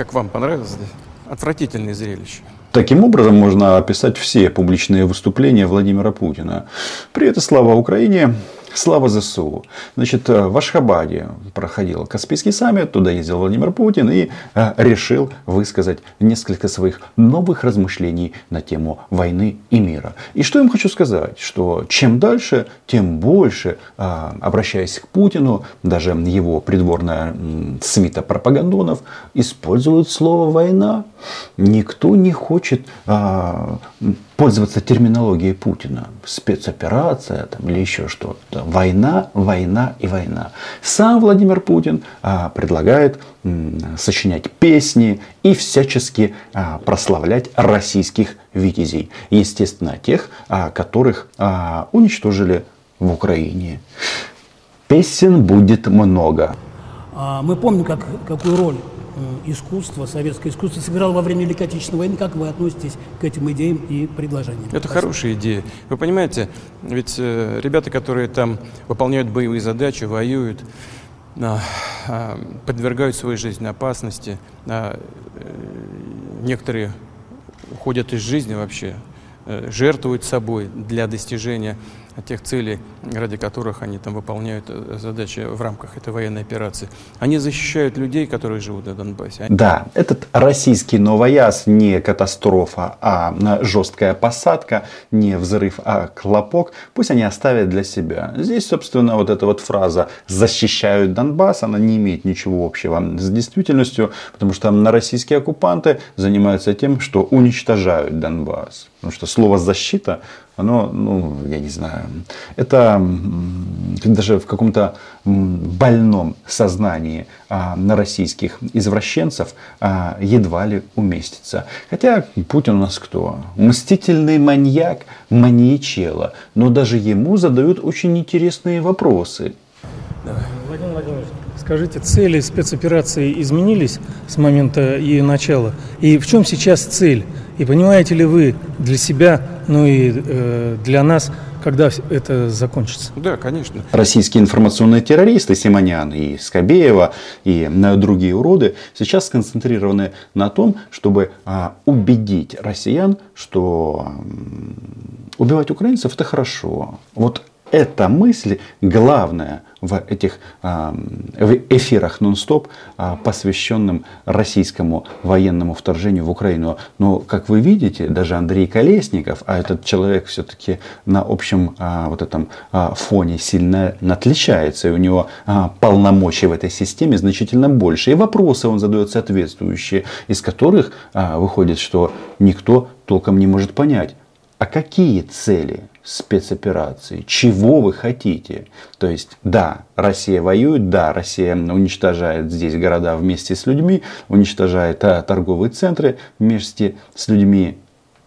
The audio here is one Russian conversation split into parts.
Как вам понравилось? Отвратительное зрелище. Таким образом можно описать все публичные выступления Владимира Путина. Привет и слава Украине! Слава ЗСУ. Значит, э, в Ашхабаде проходил Каспийский саммит, туда ездил Владимир Путин и э, решил высказать несколько своих новых размышлений на тему войны и мира. И что я им хочу сказать, что чем дальше, тем больше, э, обращаясь к Путину, даже его придворная свита пропагандонов используют слово «война». Никто не хочет пользоваться терминологией Путина. Спецоперация там, или еще что-то. Война, война и война. Сам Владимир Путин а, предлагает м, сочинять песни и всячески а, прославлять российских витязей. Естественно, тех, а, которых а, уничтожили в Украине. Песен будет много. А, мы помним, как, какую роль искусство, советское искусство сыграло во время Великой Отечественной войны. Как вы относитесь к этим идеям и предложениям? Это Спасибо. хорошая идея. Вы понимаете, ведь э, ребята, которые там выполняют боевые задачи, воюют, э, э, подвергают своей жизни опасности, э, некоторые уходят из жизни вообще, э, жертвуют собой для достижения тех целей, ради которых они там выполняют э, задачи в рамках этой военной операции. Они защищают людей, которые живут на Донбассе. Да, этот российский новояз не катастрофа, а жесткая посадка, не взрыв, а клопок. Пусть они оставят для себя. Здесь, собственно, вот эта вот фраза «защищают Донбасс», она не имеет ничего общего с действительностью, потому что на российские оккупанты занимаются тем, что уничтожают Донбасс. Потому что слово «защита», оно, ну, я не знаю, это даже в каком-то больном сознании а, на российских извращенцев а, едва ли уместится. Хотя Путин у нас кто? Мстительный маньяк, маньячело. Но даже ему задают очень интересные вопросы. Давай. Владимир Владимирович, скажите, цели спецоперации изменились с момента ее начала? И в чем сейчас цель? И понимаете ли вы для себя, ну и э, для нас, когда это закончится? Да, конечно. Российские информационные террористы Симонян и Скобеева и другие уроды сейчас сконцентрированы на том, чтобы а, убедить россиян, что убивать украинцев это хорошо. Вот эта мысль главная в этих а, эфирах нон-стоп, а, посвященным российскому военному вторжению в Украину. Но, как вы видите, даже Андрей Колесников, а этот человек все-таки на общем а, вот этом фоне сильно отличается, и у него полномочий в этой системе значительно больше. И вопросы он задает соответствующие, из которых выходит, что никто толком не может понять, а какие цели спецоперации? Чего вы хотите? То есть, да, Россия воюет, да, Россия уничтожает здесь города вместе с людьми, уничтожает а, торговые центры вместе с людьми.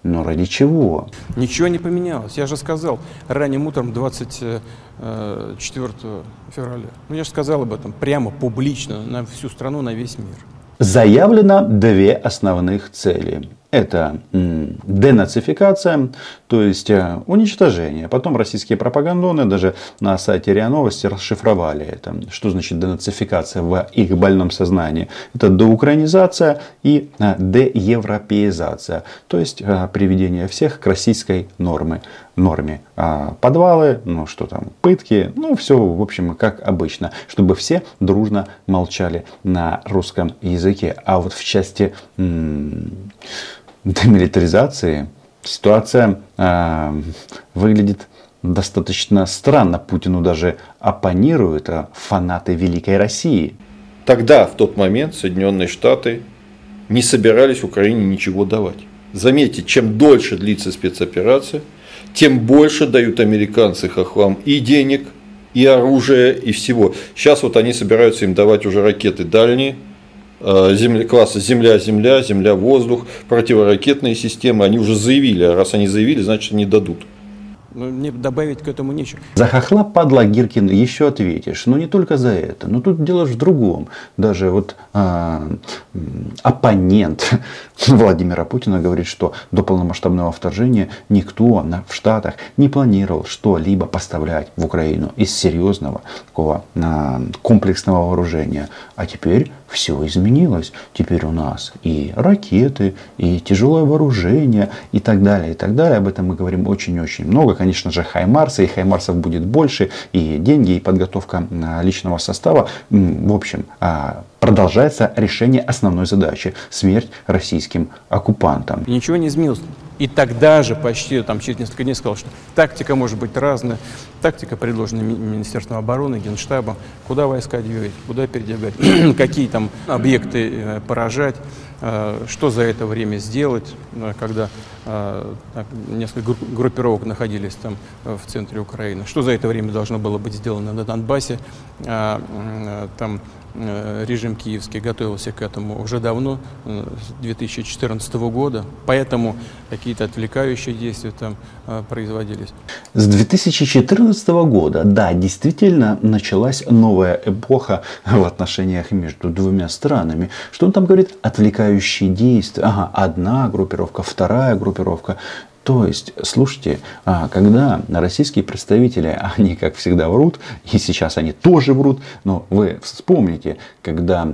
Но ради чего? Ничего не поменялось. Я же сказал ранним утром 24 э, февраля. Ну, я же сказал об этом прямо, публично, на всю страну, на весь мир. Заявлено две основных цели это денацификация, то есть э, уничтожение. Потом российские пропагандоны даже на сайте РИА Новости расшифровали это. Что значит денацификация в их больном сознании? Это деукраинизация и э, деевропеизация. То есть э, приведение всех к российской норме. норме. А подвалы, ну что там, пытки, ну все в общем как обычно. Чтобы все дружно молчали на русском языке. А вот в части демилитаризации ситуация э, выглядит достаточно странно. Путину даже оппонируют а фанаты Великой России. Тогда, в тот момент, Соединенные Штаты не собирались Украине ничего давать. Заметьте, чем дольше длится спецоперация, тем больше дают американцы хохлам и денег, и оружия, и всего. Сейчас вот они собираются им давать уже ракеты дальние, Э, земля, класса Земля-Земля, Земля-Воздух, противоракетные системы, они уже заявили, а раз они заявили, значит они дадут. Ну, мне добавить к этому нечего. За хохла, падла, Гиркин, еще ответишь. Но не только за это. Но тут дело в другом. Даже вот а, оппонент Владимира Путина говорит, что до полномасштабного вторжения никто на, в Штатах не планировал что-либо поставлять в Украину из серьезного такого а, комплексного вооружения. А теперь все изменилось. Теперь у нас и ракеты, и тяжелое вооружение, и так далее, и так далее. Об этом мы говорим очень-очень много. Конечно же, Хаймарсы, и Хаймарсов будет больше, и деньги, и подготовка а, личного состава. В общем, а, продолжается решение основной задачи – смерть российским оккупантам. Ничего не изменилось. И тогда же, почти там, через несколько дней, сказал, что тактика может быть разная. Тактика, предложенная Министерством обороны, Генштабом, куда войска двигать, куда передвигать, какие там объекты э, поражать, что за это время сделать, э, когда несколько группировок находились там в центре Украины, что за это время должно было быть сделано на Донбассе, там Э, режим киевский готовился к этому уже давно, э, с 2014 года, поэтому какие-то отвлекающие действия там э, производились. С 2014 года, да, действительно началась новая эпоха в отношениях между двумя странами. Что он там говорит? Отвлекающие действия. Ага, одна группировка, вторая группировка. То есть, слушайте, а, когда российские представители, они как всегда врут, и сейчас они тоже врут, но вы вспомните, когда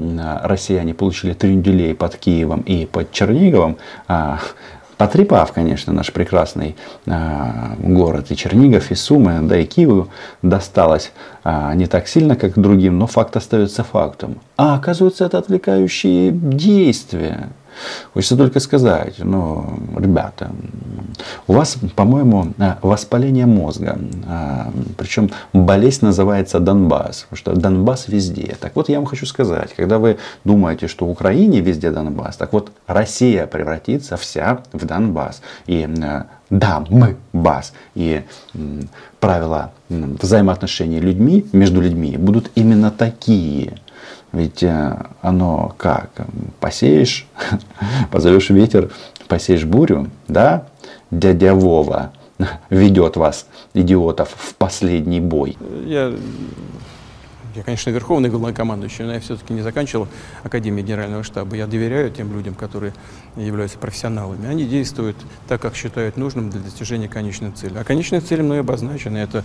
россияне получили трюнделей под Киевом и под Черниговом, а, потрепав, конечно, наш прекрасный а, город и Чернигов, и Сумы, да и Киеву досталось не так сильно, как другим, но факт остается фактом. А оказывается, это отвлекающие действия. Хочется только сказать, ну, ребята, у вас, по-моему, э, воспаление мозга. Э, Причем болезнь называется Донбасс, потому что Донбасс везде. Так вот, я вам хочу сказать, когда вы думаете, что в Украине везде Донбасс, так вот, Россия превратится вся в Донбасс. И э, да, мы бас. И правила взаимоотношений людьми, между людьми будут именно такие. Ведь оно как? Посеешь, позовешь ветер, посеешь бурю, да? Дядя Вова ведет вас, идиотов, в последний бой. Я я, конечно, верховный главнокомандующий, но я все-таки не заканчивал Академию Генерального штаба. Я доверяю тем людям, которые являются профессионалами. Они действуют так, как считают нужным для достижения конечной цели. А конечная цель мной обозначена. Это,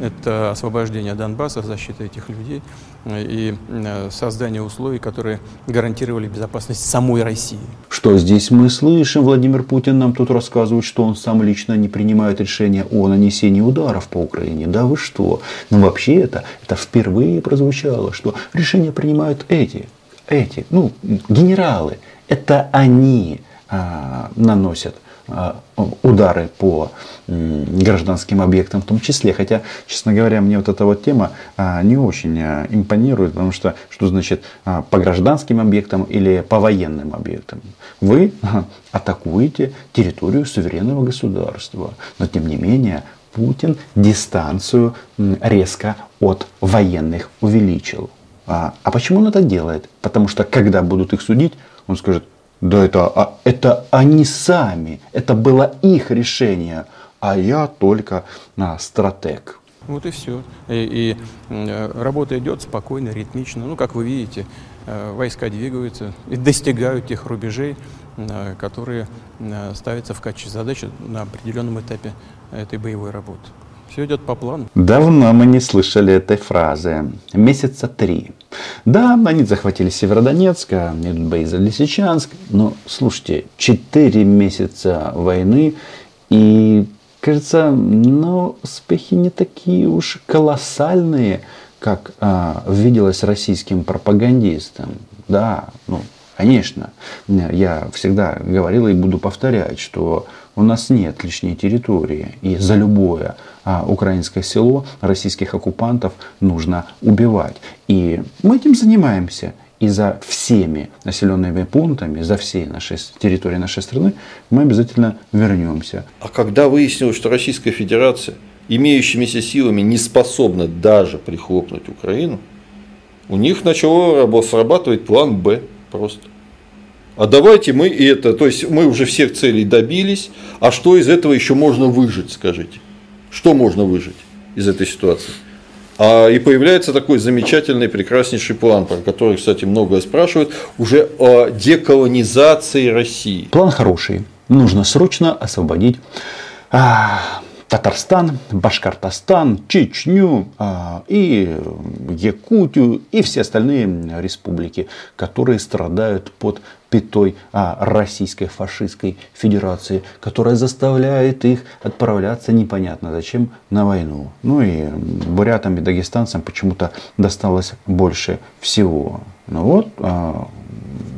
это освобождение Донбасса, защита этих людей и э, создание условий, которые гарантировали безопасность самой России. Что здесь мы слышим? Владимир Путин нам тут рассказывает, что он сам лично не принимает решения о нанесении ударов по Украине. Да вы что? Ну, вообще это, это впервые прозвучало, что решения принимают эти, эти, ну, генералы. Это они а, наносят а, удары по гражданским объектам в том числе. Хотя, честно говоря, мне вот эта вот тема а, не очень а, импонирует, потому что что значит по гражданским объектам или по военным объектам? Вы атакуете территорию суверенного государства. Но тем не менее, Путин дистанцию резко от военных увеличил. А, а почему он это делает? Потому что когда будут их судить, он скажет, да это, а, это они сами, это было их решение, а я только а, стратег. Вот и все. И, и э, работа идет спокойно, ритмично. Ну, как вы видите, э, войска двигаются и достигают тех рубежей, э, которые ставятся в качестве задачи на определенном этапе этой боевой работы. Все идет по плану. Давно мы не слышали этой фразы. Месяца три. Да, они захватили Северодонецк, идут бои за Лисичанск. Но, слушайте, четыре месяца войны и, кажется, ну, успехи не такие уж колоссальные, как а, виделось российским пропагандистам. Да, ну, конечно, я всегда говорил и буду повторять, что у нас нет лишней территории. И за любое а, украинское село российских оккупантов нужно убивать. И мы этим занимаемся. И за всеми населенными пунктами, за всей нашей территорией нашей страны мы обязательно вернемся. А когда выяснилось, что Российская Федерация имеющимися силами не способна даже прихлопнуть Украину, у них начало срабатывать план Б просто а давайте мы это, то есть мы уже всех целей добились, а что из этого еще можно выжить, скажите? Что можно выжить из этой ситуации? А, и появляется такой замечательный, прекраснейший план, про который, кстати, многое спрашивают, уже о деколонизации России. План хороший. Нужно срочно освободить а, Татарстан, Башкортостан, Чечню а, и Якутию и все остальные республики, которые страдают под пятой а, Российской фашистской федерации, которая заставляет их отправляться непонятно зачем на войну. Ну и бурятам и дагестанцам почему-то досталось больше всего. Ну вот а,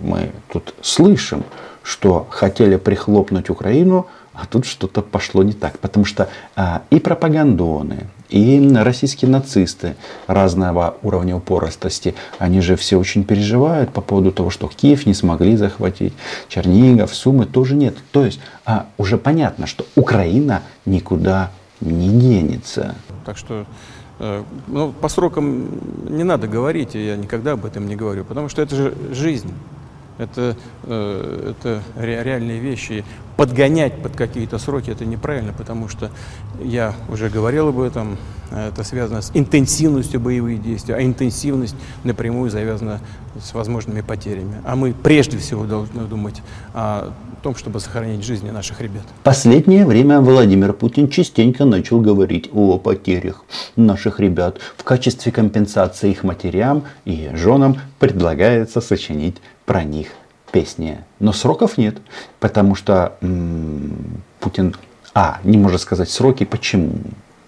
мы тут слышим, что хотели прихлопнуть Украину – а тут что-то пошло не так, потому что а, и пропагандоны, и российские нацисты разного уровня упоростости, они же все очень переживают по поводу того, что Киев не смогли захватить, Чернигов, Сумы тоже нет. То есть а, уже понятно, что Украина никуда не денется. Так что э, ну, по срокам не надо говорить, я никогда об этом не говорю, потому что это же жизнь. Это, э, это реальные вещи подгонять под какие-то сроки это неправильно, потому что я уже говорил об этом, это связано с интенсивностью боевых действий, а интенсивность напрямую завязана с возможными потерями. А мы прежде всего должны думать о том, чтобы сохранить жизни наших ребят. Последнее время Владимир Путин частенько начал говорить о потерях наших ребят. В качестве компенсации их матерям и женам предлагается сочинить про них песни. Но сроков нет, потому что м- Путин, а, не может сказать сроки. Почему?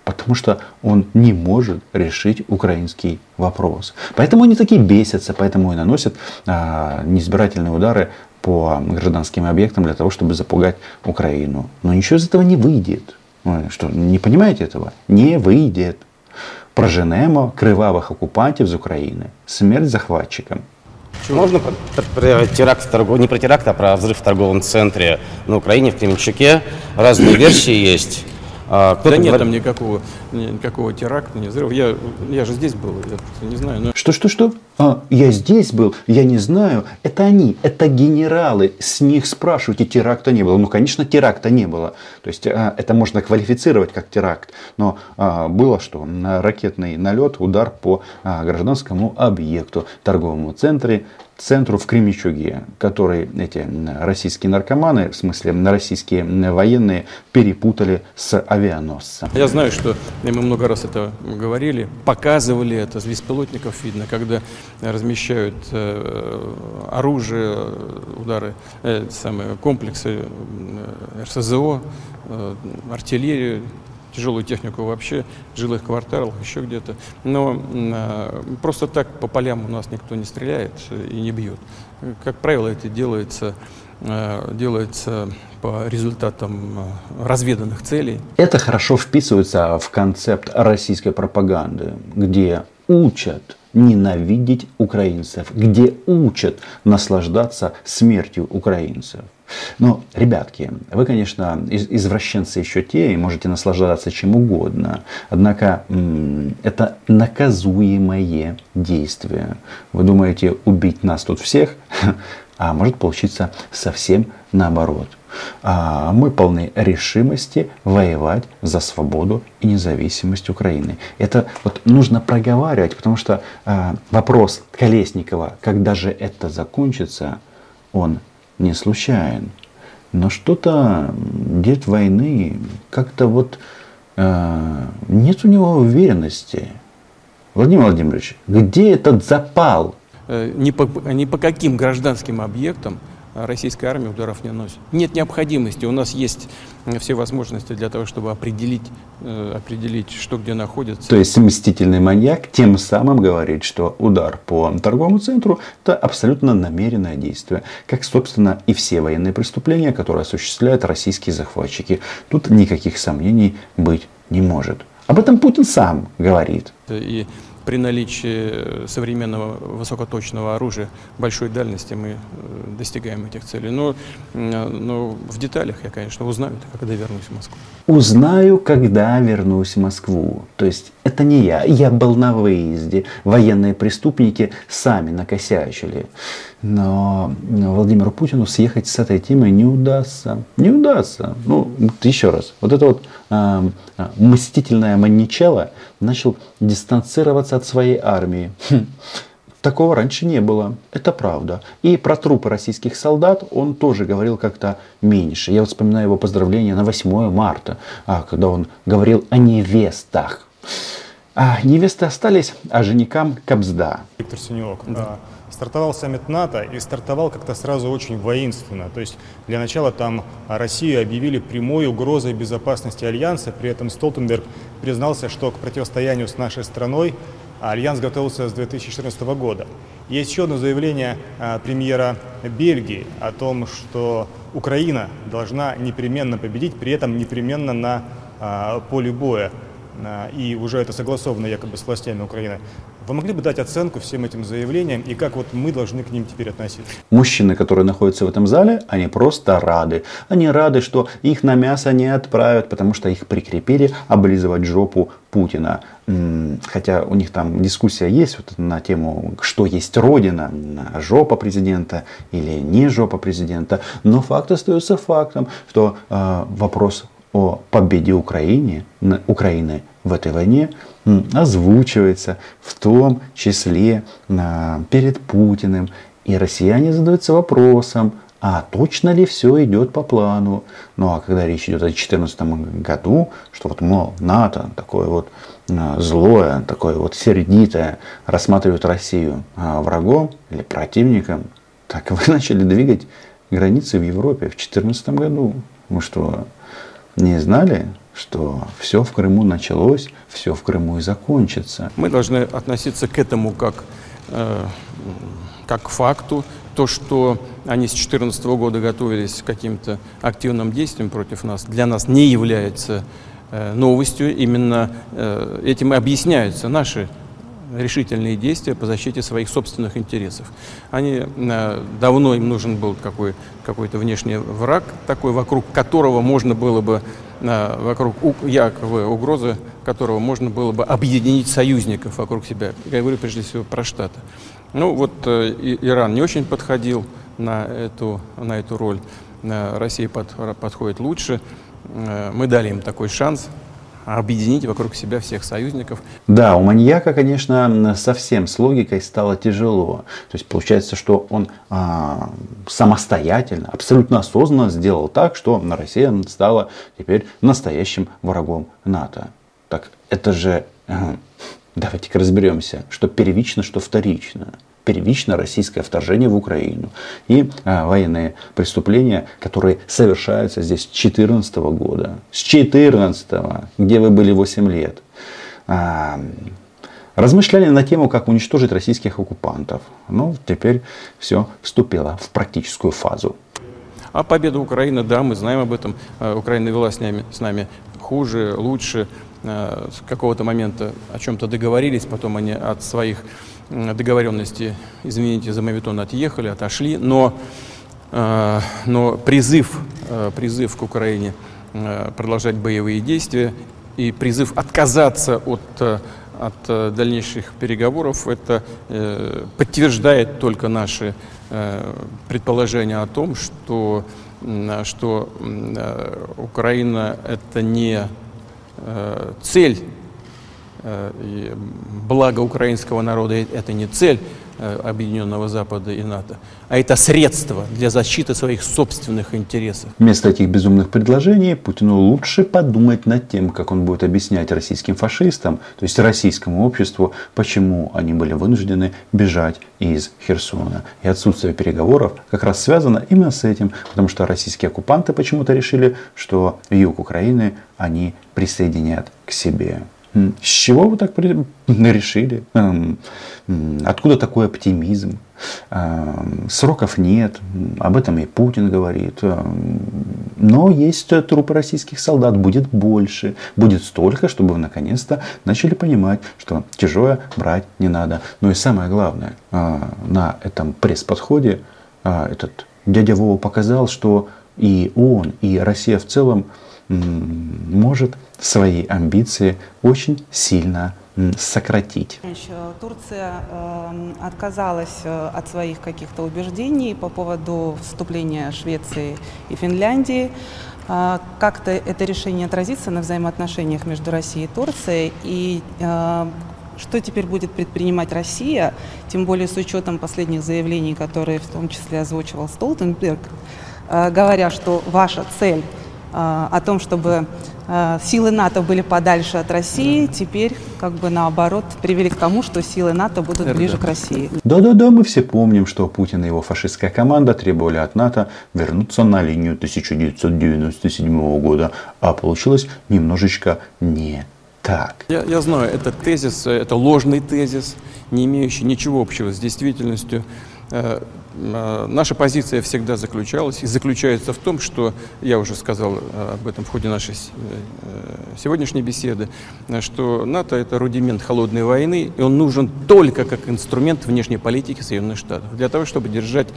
Потому что он не может решить украинский вопрос. Поэтому они такие бесятся, поэтому и наносят а, неизбирательные удары по гражданским объектам для того, чтобы запугать Украину. Но ничего из этого не выйдет. Вы что, не понимаете этого? Не выйдет. Проженемо кривавых оккупантов из Украины. Смерть захватчикам. Чего? Можно про теракт, торгов... не про теракт, а про взрыв в торговом центре на Украине, в Кременчуке. Разные версии есть. А, да нет там никакого, никакого теракта, не взрыва. Я, я же здесь был, я просто не знаю. Но... Что, что, что? А, я здесь был, я не знаю. Это они, это генералы. С них спрашивайте, теракта не было. Ну, конечно, теракта не было. То есть, а, это можно квалифицировать как теракт. Но а, было что? Ракетный налет, удар по а, гражданскому объекту, торговому центре, центру в Кремичуге, который эти российские наркоманы, в смысле российские военные, перепутали с авианосцем. Я знаю, что мы много раз это говорили, показывали это, с беспилотников видно, когда размещают э, оружие, удары, э, самые комплексы э, РСЗО, артиллерию, тяжелую технику вообще, в жилых кварталах, еще где-то. Но э, просто так по полям у нас никто не стреляет и не бьет. Как правило, это делается э, делается по результатам э, разведанных целей. Это хорошо вписывается в концепт российской пропаганды, где учат ненавидеть украинцев, где учат наслаждаться смертью украинцев. Но, ребятки, вы, конечно, извращенцы еще те и можете наслаждаться чем угодно. Однако это наказуемое действие. Вы думаете убить нас тут всех? А может получиться совсем наоборот. А мы полны решимости воевать за свободу и независимость Украины. Это вот нужно проговаривать, потому что а, вопрос Колесникова, когда же это закончится, он не случайен. Но что-то дед войны как-то вот э, нет у него уверенности. Владимир Владимирович, где этот запал? Э, ни по, ни по каким гражданским объектам российская армия ударов не носит. Нет необходимости. У нас есть все возможности для того, чтобы определить, э, определить, что где находится. То есть мстительный маньяк тем самым говорит, что удар по торговому центру – это абсолютно намеренное действие. Как, собственно, и все военные преступления, которые осуществляют российские захватчики. Тут никаких сомнений быть не может. Об этом Путин сам говорит. И при наличии современного высокоточного оружия большой дальности мы э, достигаем этих целей. Но, но в деталях я, конечно, узнаю, когда вернусь в Москву. Узнаю, когда вернусь в Москву. То есть это не я. Я был на выезде. Военные преступники сами накосячили. но Владимиру Путину съехать с этой темы не удастся. Не удастся. Ну, еще раз. Вот это вот э, мстительное маньячело начал дистанцироваться от своей армии. Хм. Такого раньше не было. Это правда. И про трупы российских солдат он тоже говорил как-то меньше. Я вот вспоминаю его поздравления на 8 марта, а, когда он говорил о невестах. А невесты остались, а женикам кобзда. Виктор Синюк. Да. Стартовал саммит НАТО и стартовал как-то сразу очень воинственно. То есть для начала там Россию объявили прямой угрозой безопасности Альянса. При этом Столтенберг признался, что к противостоянию с нашей страной Альянс готовился с 2014 года. Есть еще одно заявление а, премьера Бельгии о том, что Украина должна непременно победить, при этом непременно на а, поле боя. А, и уже это согласовано якобы с властями Украины. Вы могли бы дать оценку всем этим заявлениям и как вот мы должны к ним теперь относиться? Мужчины, которые находятся в этом зале, они просто рады. Они рады, что их на мясо не отправят, потому что их прикрепили облизывать жопу Путина. Хотя у них там дискуссия есть вот на тему, что есть родина, жопа президента или не жопа президента. Но факт остается фактом, что э, вопрос о победе Украины, Украины в этой войне озвучивается в том числе перед Путиным. И россияне задаются вопросом, а точно ли все идет по плану? Ну а когда речь идет о 2014 году, что вот, мол, НАТО такое вот злое, такое вот сердитое рассматривает Россию а, врагом или противником, так вы начали двигать границы в Европе в 2014 году. Мы что, не знали? что все в Крыму началось, все в Крыму и закончится. Мы должны относиться к этому как, э, как к факту. То, что они с 2014 года готовились к каким-то активным действиям против нас, для нас не является э, новостью. Именно э, этим и объясняются наши решительные действия по защите своих собственных интересов. Они, э, давно им нужен был какой, какой-то внешний враг, такой, вокруг которого можно было бы, э, вокруг якобы угрозы которого можно было бы объединить союзников вокруг себя. Я говорю прежде всего про Штаты. Ну вот э, Иран не очень подходил на эту, на эту роль. Россия под, подходит лучше. Мы дали им такой шанс, объединить вокруг себя всех союзников. Да, у маньяка, конечно, совсем с логикой стало тяжело. То есть получается, что он а, самостоятельно, абсолютно осознанно сделал так, что Россия стала теперь настоящим врагом НАТО. Так это же, а, давайте-ка разберемся, что первично, что вторично первично российское вторжение в Украину и а, военные преступления, которые совершаются здесь с 2014 года. С 2014, где вы были 8 лет. А, размышляли на тему, как уничтожить российских оккупантов. Ну, теперь все вступило в практическую фазу. А победа Украины, да, мы знаем об этом. А, Украина вела с нами, с нами хуже, лучше. А, с какого-то момента о чем-то договорились, потом они от своих договоренности, извините за мавитон, отъехали, отошли, но, э, но призыв, э, призыв к Украине э, продолжать боевые действия и призыв отказаться от, от дальнейших переговоров, это подтверждает только наши предположения о том, что, что Украина это не цель и благо украинского народа это не цель э, Объединенного Запада и НАТО, а это средство для защиты своих собственных интересов. Вместо этих безумных предложений Путину лучше подумать над тем, как он будет объяснять российским фашистам, то есть российскому обществу, почему они были вынуждены бежать из Херсона. И отсутствие переговоров как раз связано именно с этим, потому что российские оккупанты почему-то решили, что юг Украины они присоединят к себе. С чего вы так решили? Эм, откуда такой оптимизм? Эм, сроков нет, об этом и Путин говорит. Эм, но есть трупы российских солдат, будет больше, будет столько, чтобы вы наконец-то начали понимать, что чужое брать не надо. Ну и самое главное, э, на этом пресс-подходе э, этот дядя Вова показал, что и он, и Россия в целом может свои амбиции очень сильно сократить? Турция э, отказалась э, от своих каких-то убеждений по поводу вступления Швеции и Финляндии. Э, как-то это решение отразится на взаимоотношениях между Россией и Турцией. И э, что теперь будет предпринимать Россия, тем более с учетом последних заявлений, которые в том числе озвучивал Столтенберг, э, говоря, что ваша цель о том, чтобы э, силы НАТО были подальше от России, теперь как бы наоборот привели к тому, что силы НАТО будут ближе к России. Да-да-да, мы все помним, что Путин и его фашистская команда требовали от НАТО вернуться на линию 1997 года, а получилось немножечко не так. Я, я знаю, этот тезис, это ложный тезис, не имеющий ничего общего с действительностью. Э, э, наша позиция всегда заключалась и заключается в том, что, я уже сказал э, об этом в ходе нашей сегодняшней беседы, что НАТО это рудимент холодной войны, и он нужен только как инструмент внешней политики Соединенных Штатов, для того, чтобы держать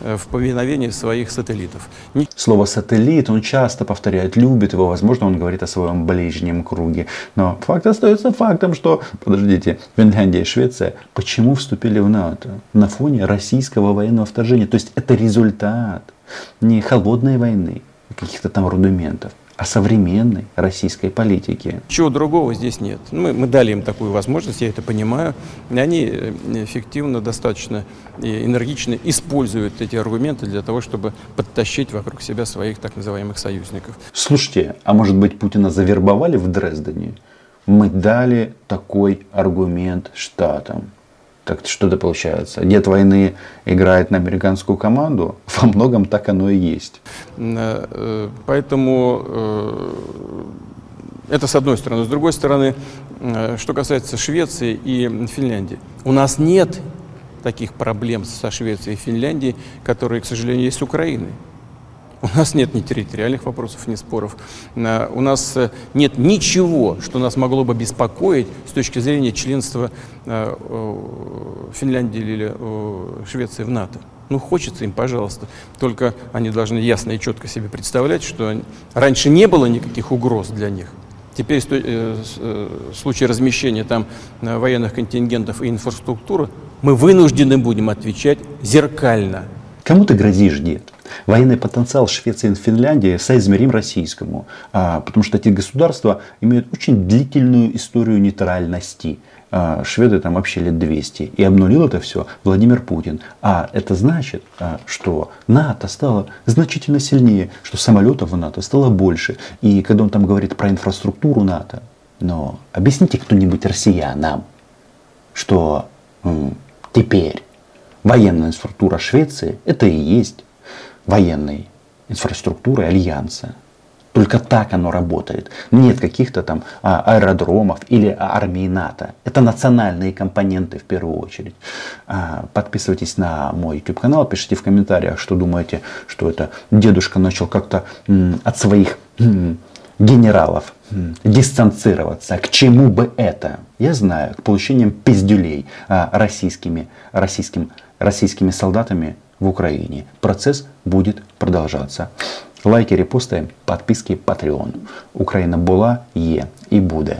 в повиновении своих сателлитов. Слово «сателлит» он часто повторяет, любит его, возможно, он говорит о своем ближнем круге. Но факт остается фактом, что, подождите, Финляндия и Швеция почему вступили в НАТО? На фоне российского военного вторжения. То есть это результат не холодной войны, каких-то там рудиментов, а современной российской политики. Чего другого здесь нет. Мы, мы дали им такую возможность, я это понимаю. Они э, эффективно, достаточно энергично используют эти аргументы для того, чтобы подтащить вокруг себя своих так называемых союзников. Слушайте, а может быть Путина завербовали в Дрездене? Мы дали такой аргумент штатам. Так что это получается? Дед войны играет на американскую команду? Во многом так оно и есть. Э, э, поэтому э, это с одной стороны. С другой стороны, что касается Швеции и Финляндии. У нас нет таких проблем со Швецией и Финляндией, которые, к сожалению, есть с Украиной. У нас нет ни территориальных вопросов, ни споров. Э, у нас э, нет ничего, что нас могло бы беспокоить с точки зрения членства э, Финляндии или Швеции в НАТО. Ну, хочется им, пожалуйста. Только они должны ясно и четко себе представлять, что раньше не было никаких угроз для них. Теперь в случае размещения там военных контингентов и инфраструктуры мы вынуждены будем отвечать зеркально. Кому ты грозишь, дед? Военный потенциал Швеции и Финляндии соизмерим российскому, а, потому что эти государства имеют очень длительную историю нейтральности. А, шведы там вообще лет 200. И обнулил это все Владимир Путин. А это значит, а, что НАТО стало значительно сильнее, что самолетов в НАТО стало больше. И когда он там говорит про инфраструктуру НАТО, но объясните кто-нибудь россиянам, что теперь военная инфраструктура Швеции это и есть военной инфраструктуры Альянса. Только так оно работает. Нет каких-то там а, аэродромов или армии НАТО. Это национальные компоненты в первую очередь. А, подписывайтесь на мой YouTube канал, пишите в комментариях, что думаете, что это дедушка начал как-то от своих генералов дистанцироваться. К чему бы это? Я знаю, к получениям пиздюлей а, российскими, российским, российскими солдатами в Украине. Процесс будет продолжаться. Лайки, репости, подписки, Patreon. Україна була, є і буде.